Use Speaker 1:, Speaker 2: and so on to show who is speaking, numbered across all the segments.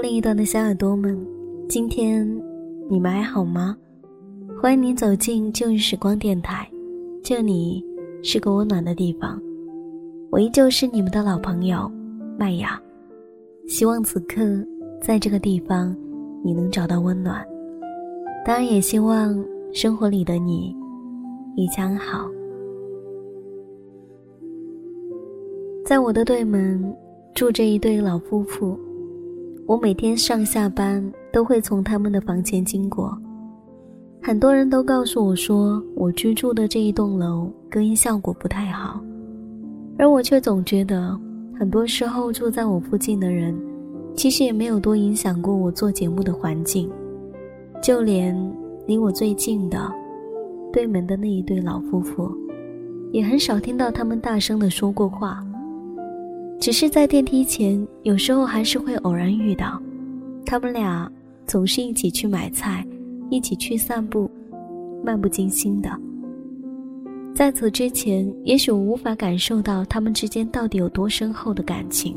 Speaker 1: 另一端的小耳朵们，今天你们还好吗？欢迎您走进旧日时光电台，这里是个温暖的地方。我依旧是你们的老朋友麦雅，希望此刻在这个地方你能找到温暖。当然，也希望生活里的你一将好。在我的对门住着一对老夫妇，我每天上下班都会从他们的房前经过。很多人都告诉我说，我居住的这一栋楼隔音效果不太好，而我却总觉得，很多时候住在我附近的人，其实也没有多影响过我做节目的环境。就连离我最近的对门的那一对老夫妇，也很少听到他们大声的说过话。只是在电梯前，有时候还是会偶然遇到，他们俩总是一起去买菜，一起去散步，漫不经心的。在此之前，也许我无法感受到他们之间到底有多深厚的感情。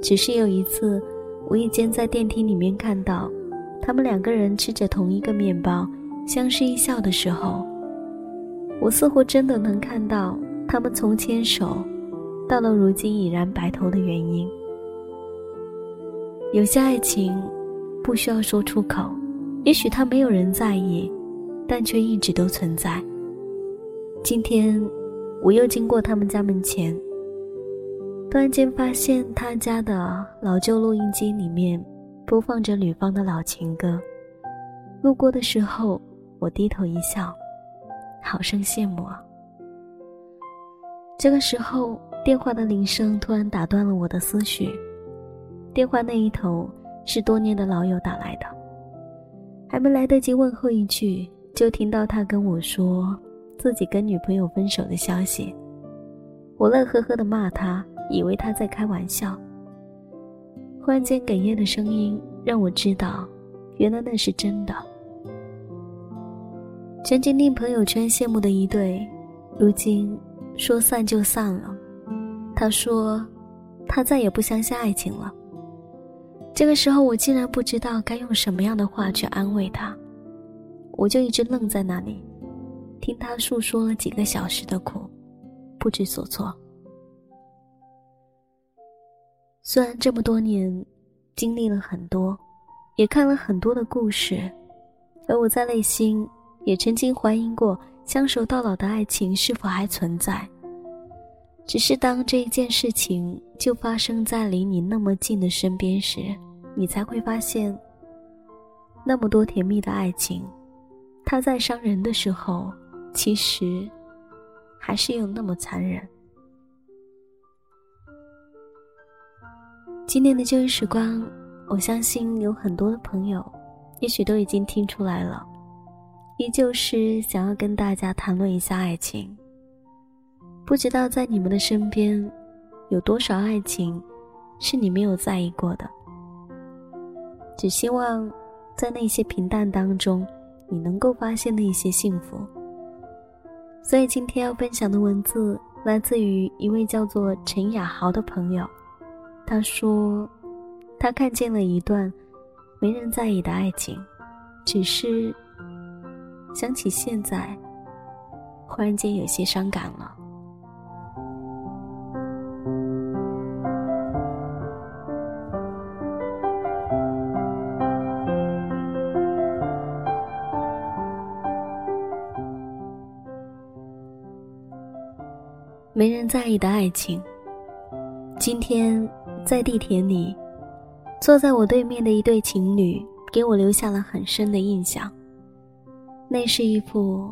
Speaker 1: 只是有一次，无意间在电梯里面看到，他们两个人吃着同一个面包，相视一笑的时候，我似乎真的能看到他们从牵手。到了如今已然白头的原因，有些爱情不需要说出口，也许他没有人在意，但却一直都存在。今天我又经过他们家门前，突然间发现他家的老旧录音机里面播放着吕方的老情歌。路过的时候，我低头一笑，好生羡慕啊。这个时候。电话的铃声突然打断了我的思绪。电话那一头是多年的老友打来的，还没来得及问候一句，就听到他跟我说自己跟女朋友分手的消息。我乐呵呵的骂他，以为他在开玩笑。忽然间哽咽的声音让我知道，原来那是真的。曾经令朋友圈羡慕的一对，如今说散就散了。他说：“他再也不相信爱情了。”这个时候，我竟然不知道该用什么样的话去安慰他，我就一直愣在那里，听他诉说了几个小时的苦，不知所措。虽然这么多年经历了很多，也看了很多的故事，而我在内心也曾经怀疑过，相守到老的爱情是否还存在。只是当这一件事情就发生在离你那么近的身边时，你才会发现，那么多甜蜜的爱情，它在伤人的时候，其实还是有那么残忍。今天的旧日时光，我相信有很多的朋友，也许都已经听出来了，依旧是想要跟大家谈论一下爱情。不知道在你们的身边，有多少爱情是你没有在意过的？只希望在那些平淡当中，你能够发现那些幸福。所以今天要分享的文字来自于一位叫做陈雅豪的朋友，他说，他看见了一段没人在意的爱情，只是想起现在，忽然间有些伤感了。没人在意的爱情。今天在地铁里，坐在我对面的一对情侣给我留下了很深的印象。那是一幅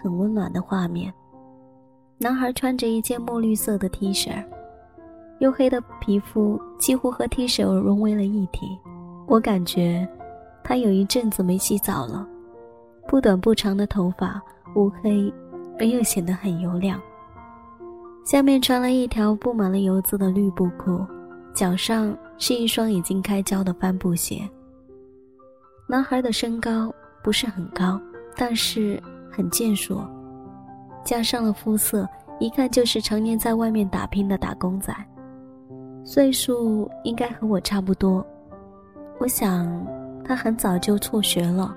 Speaker 1: 很温暖的画面。男孩穿着一件墨绿色的 T 恤，黝黑的皮肤几乎和 T 恤融为了一体。我感觉他有一阵子没洗澡了，不短不长的头发乌黑，而又显得很油亮。下面穿了一条布满了油渍的绿布裤，脚上是一双已经开胶的帆布鞋。男孩的身高不是很高，但是很健硕，加上了肤色，一看就是常年在外面打拼的打工仔。岁数应该和我差不多，我想他很早就辍学了。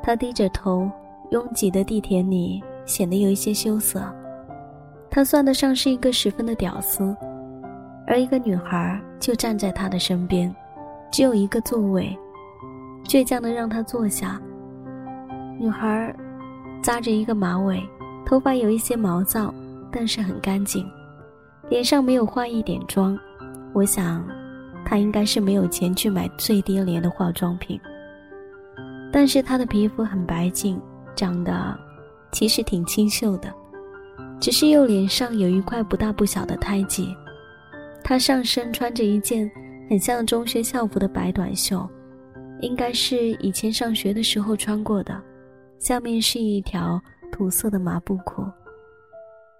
Speaker 1: 他低着头，拥挤的地铁里显得有一些羞涩。他算得上是一个十分的屌丝，而一个女孩就站在他的身边，只有一个座位，倔强的让他坐下。女孩扎着一个马尾，头发有一些毛躁，但是很干净，脸上没有化一点妆。我想，她应该是没有钱去买最低廉的化妆品。但是她的皮肤很白净，长得其实挺清秀的。只是右脸上有一块不大不小的胎记，他上身穿着一件很像中学校服的白短袖，应该是以前上学的时候穿过的，下面是一条土色的麻布裤，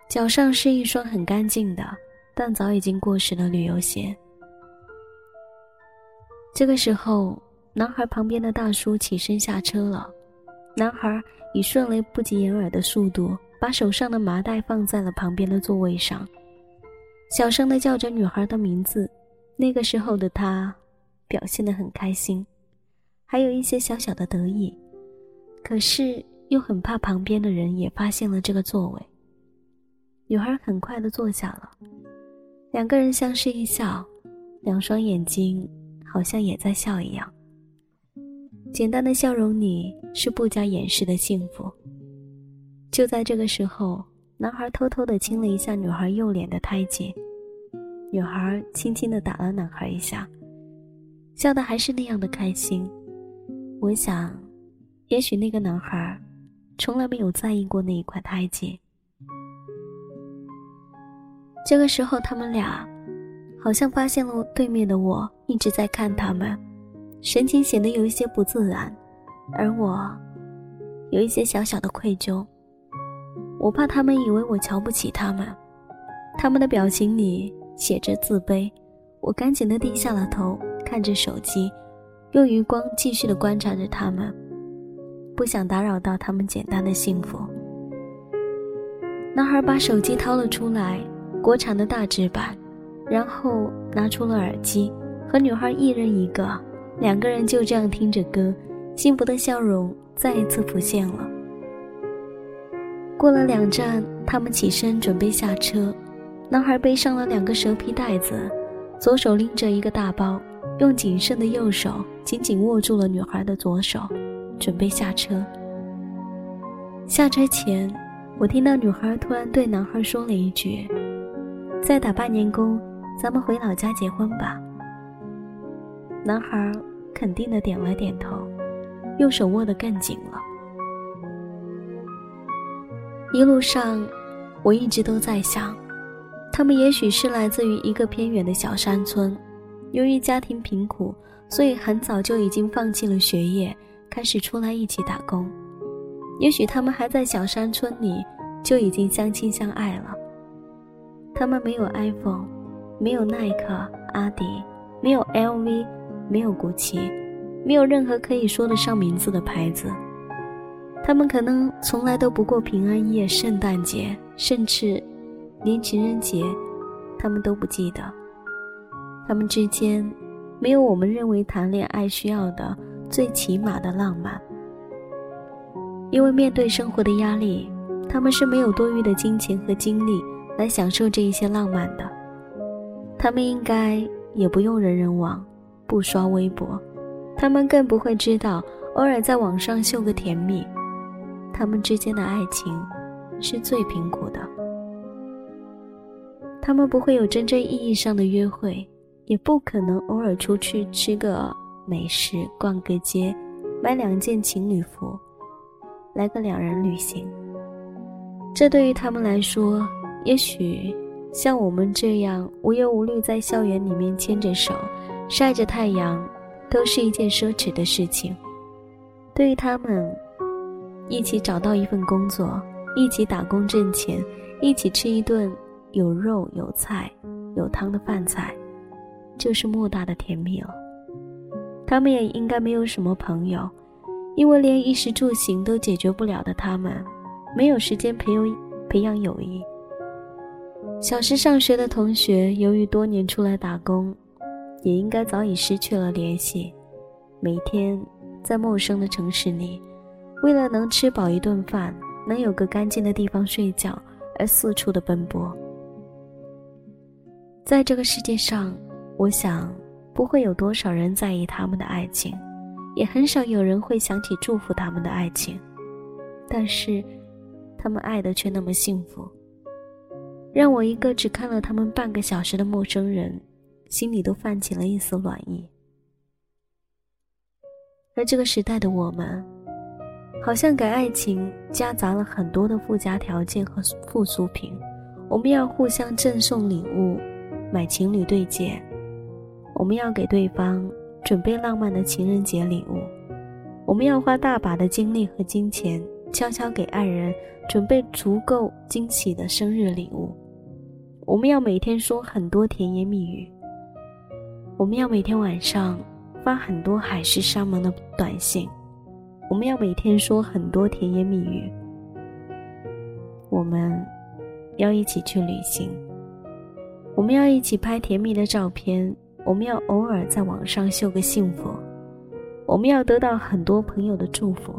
Speaker 1: 脚上是一双很干净的但早已经过时的旅游鞋。这个时候，男孩旁边的大叔起身下车了，男孩以迅雷不及掩耳的速度。把手上的麻袋放在了旁边的座位上，小声的叫着女孩的名字。那个时候的他，表现得很开心，还有一些小小的得意，可是又很怕旁边的人也发现了这个座位。女孩很快的坐下了，两个人相视一笑，两双眼睛好像也在笑一样。简单的笑容里是不加掩饰的幸福。就在这个时候，男孩偷偷地亲了一下女孩右脸的胎记，女孩轻轻地打了男孩一下，笑得还是那样的开心。我想，也许那个男孩从来没有在意过那一块胎记。这个时候，他们俩好像发现了对面的我一直在看他们，神情显得有一些不自然，而我有一些小小的愧疚。我怕他们以为我瞧不起他们，他们的表情里写着自卑。我赶紧的低下了头，看着手机，用余光继续的观察着他们，不想打扰到他们简单的幸福。男孩把手机掏了出来，国产的大纸板，然后拿出了耳机，和女孩一人一个，两个人就这样听着歌，幸福的笑容再一次浮现了。过了两站，他们起身准备下车。男孩背上了两个蛇皮袋子，左手拎着一个大包，用谨慎的右手紧紧握住了女孩的左手，准备下车。下车前，我听到女孩突然对男孩说了一句：“再打半年工，咱们回老家结婚吧。”男孩肯定的点了点头，右手握得更紧了。一路上，我一直都在想，他们也许是来自于一个偏远的小山村，由于家庭贫苦，所以很早就已经放弃了学业，开始出来一起打工。也许他们还在小山村里就已经相亲相爱了。他们没有 iPhone，没有耐克、阿迪，没有 LV，没有古奇，没有任何可以说得上名字的牌子。他们可能从来都不过平安夜、圣诞节，甚至连情人节，他们都不记得。他们之间没有我们认为谈恋爱需要的最起码的浪漫，因为面对生活的压力，他们是没有多余的金钱和精力来享受这一些浪漫的。他们应该也不用人人网，不刷微博，他们更不会知道偶尔在网上秀个甜蜜。他们之间的爱情是最贫苦的，他们不会有真正意义上的约会，也不可能偶尔出去吃个美食、逛个街、买两件情侣服，来个两人旅行。这对于他们来说，也许像我们这样无忧无虑在校园里面牵着手、晒着太阳，都是一件奢侈的事情。对于他们。一起找到一份工作，一起打工挣钱，一起吃一顿有肉有菜有汤的饭菜，就是莫大的甜蜜了。他们也应该没有什么朋友，因为连衣食住行都解决不了的他们，没有时间培养培养友谊。小时上学的同学，由于多年出来打工，也应该早已失去了联系。每天在陌生的城市里，为了能吃饱一顿饭，能有个干净的地方睡觉，而四处的奔波。在这个世界上，我想不会有多少人在意他们的爱情，也很少有人会想起祝福他们的爱情。但是，他们爱的却那么幸福，让我一个只看了他们半个小时的陌生人，心里都泛起了一丝暖意。而这个时代的我们，好像给爱情夹杂了很多的附加条件和附属品，我们要互相赠送礼物。买情侣对戒，我们要给对方准备浪漫的情人节礼物；我们要花大把的精力和金钱，悄悄给爱人准备足够惊喜的生日礼物；我们要每天说很多甜言蜜语；我们要每天晚上发很多海誓山盟的短信；我们要每天说很多甜言蜜语；我们要一起去旅行。我们要一起拍甜蜜的照片，我们要偶尔在网上秀个幸福，我们要得到很多朋友的祝福。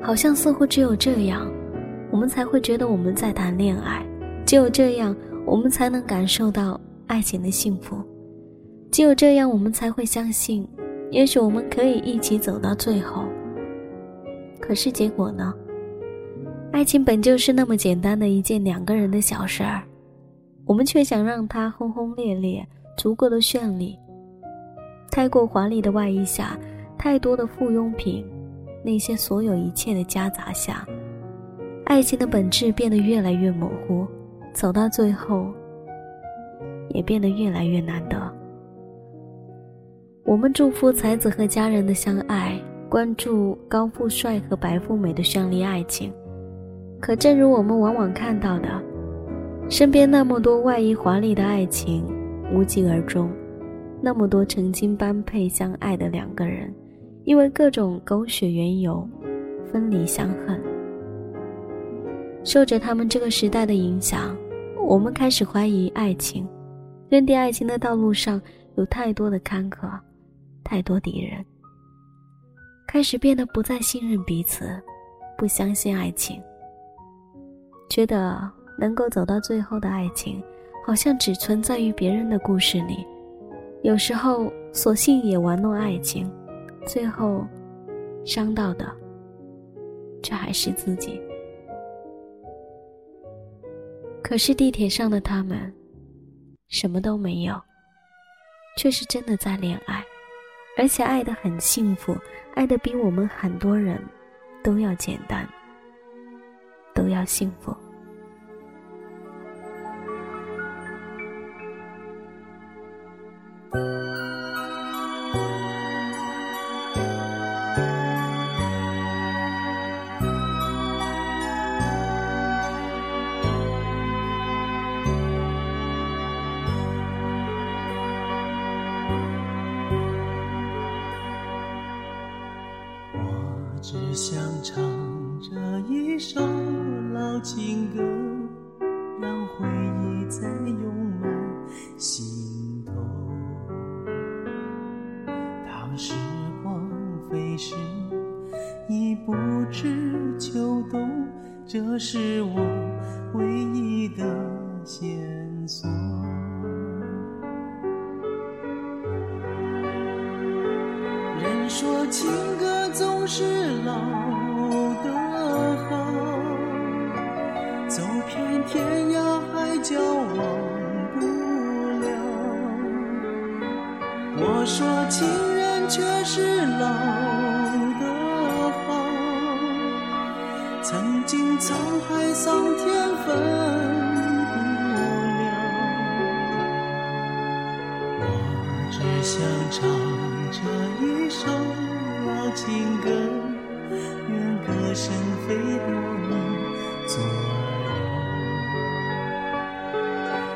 Speaker 1: 好像似乎只有这样，我们才会觉得我们在谈恋爱；只有这样，我们才能感受到爱情的幸福；只有这样，我们才会相信，也许我们可以一起走到最后。可是结果呢？爱情本就是那么简单的一件两个人的小事儿，我们却想让它轰轰烈烈，足够的绚丽。太过华丽的外衣下，太多的附庸品，那些所有一切的夹杂下，爱情的本质变得越来越模糊，走到最后，也变得越来越难得。我们祝福才子和佳人的相爱，关注高富帅和白富美的绚丽爱情。可正如我们往往看到的，身边那么多外衣华丽的爱情无疾而终，那么多曾经般配相爱的两个人，因为各种狗血缘由分离相恨。受着他们这个时代的影响，我们开始怀疑爱情，认定爱情的道路上有太多的坎坷，太多敌人，开始变得不再信任彼此，不相信爱情。觉得能够走到最后的爱情，好像只存在于别人的故事里。有时候，索性也玩弄爱情，最后伤到的，却还是自己。可是地铁上的他们，什么都没有，却是真的在恋爱，而且爱得很幸福，爱得比我们很多人都要简单。都要幸福。
Speaker 2: 已不知秋冬，这是我唯一的线索。人说情歌总是老的好。走遍天涯海角忘不了，我说情人却是老沧海桑田分不了，我只想唱这一首老情歌，愿歌声飞到你左右。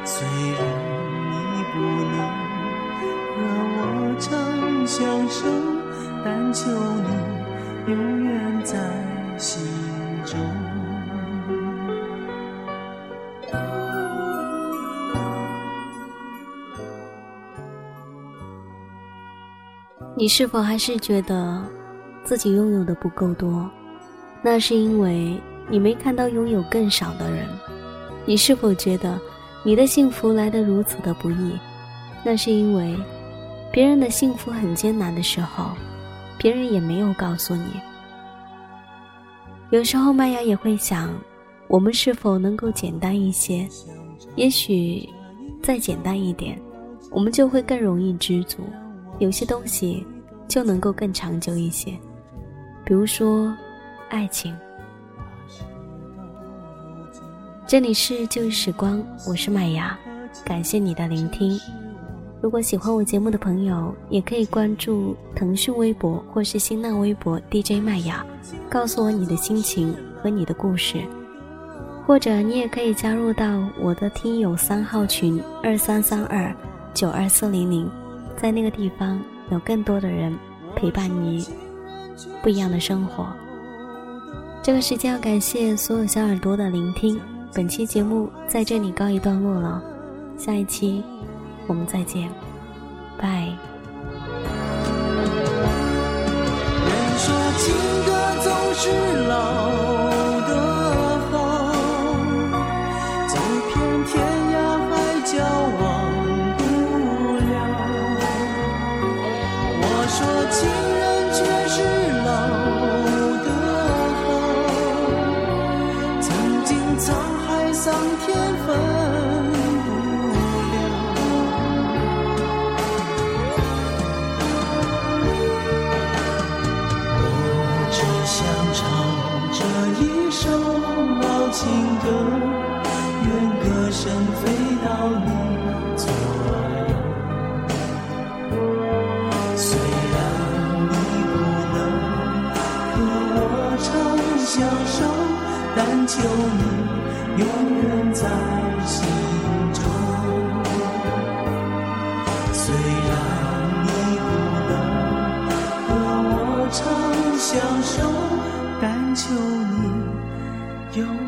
Speaker 2: 虽然你不能和我长相守，但求你永远在
Speaker 1: 你是否还是觉得自己拥有的不够多？那是因为你没看到拥有更少的人。你是否觉得你的幸福来得如此的不易？那是因为别人的幸福很艰难的时候，别人也没有告诉你。有时候麦芽也会想，我们是否能够简单一些？也许再简单一点，我们就会更容易知足。有些东西就能够更长久一些，比如说爱情。这里是旧日时光，我是麦芽，感谢你的聆听。如果喜欢我节目的朋友，也可以关注腾讯微博或是新浪微博 DJ 麦芽，告诉我你的心情和你的故事。或者你也可以加入到我的听友三号群二三三二九二四零零。在那个地方，有更多的人陪伴你，不一样的生活。这个时间要感谢所有小耳朵的聆听，本期节目在这里告一段落了，下一期我们再见，拜。
Speaker 2: 人说情歌总是老。桑田分不了我只想唱这一首老情歌愿歌声飞到你左右。虽然你不能和我常相守但求你虽然你不能和我长相守，但求你有。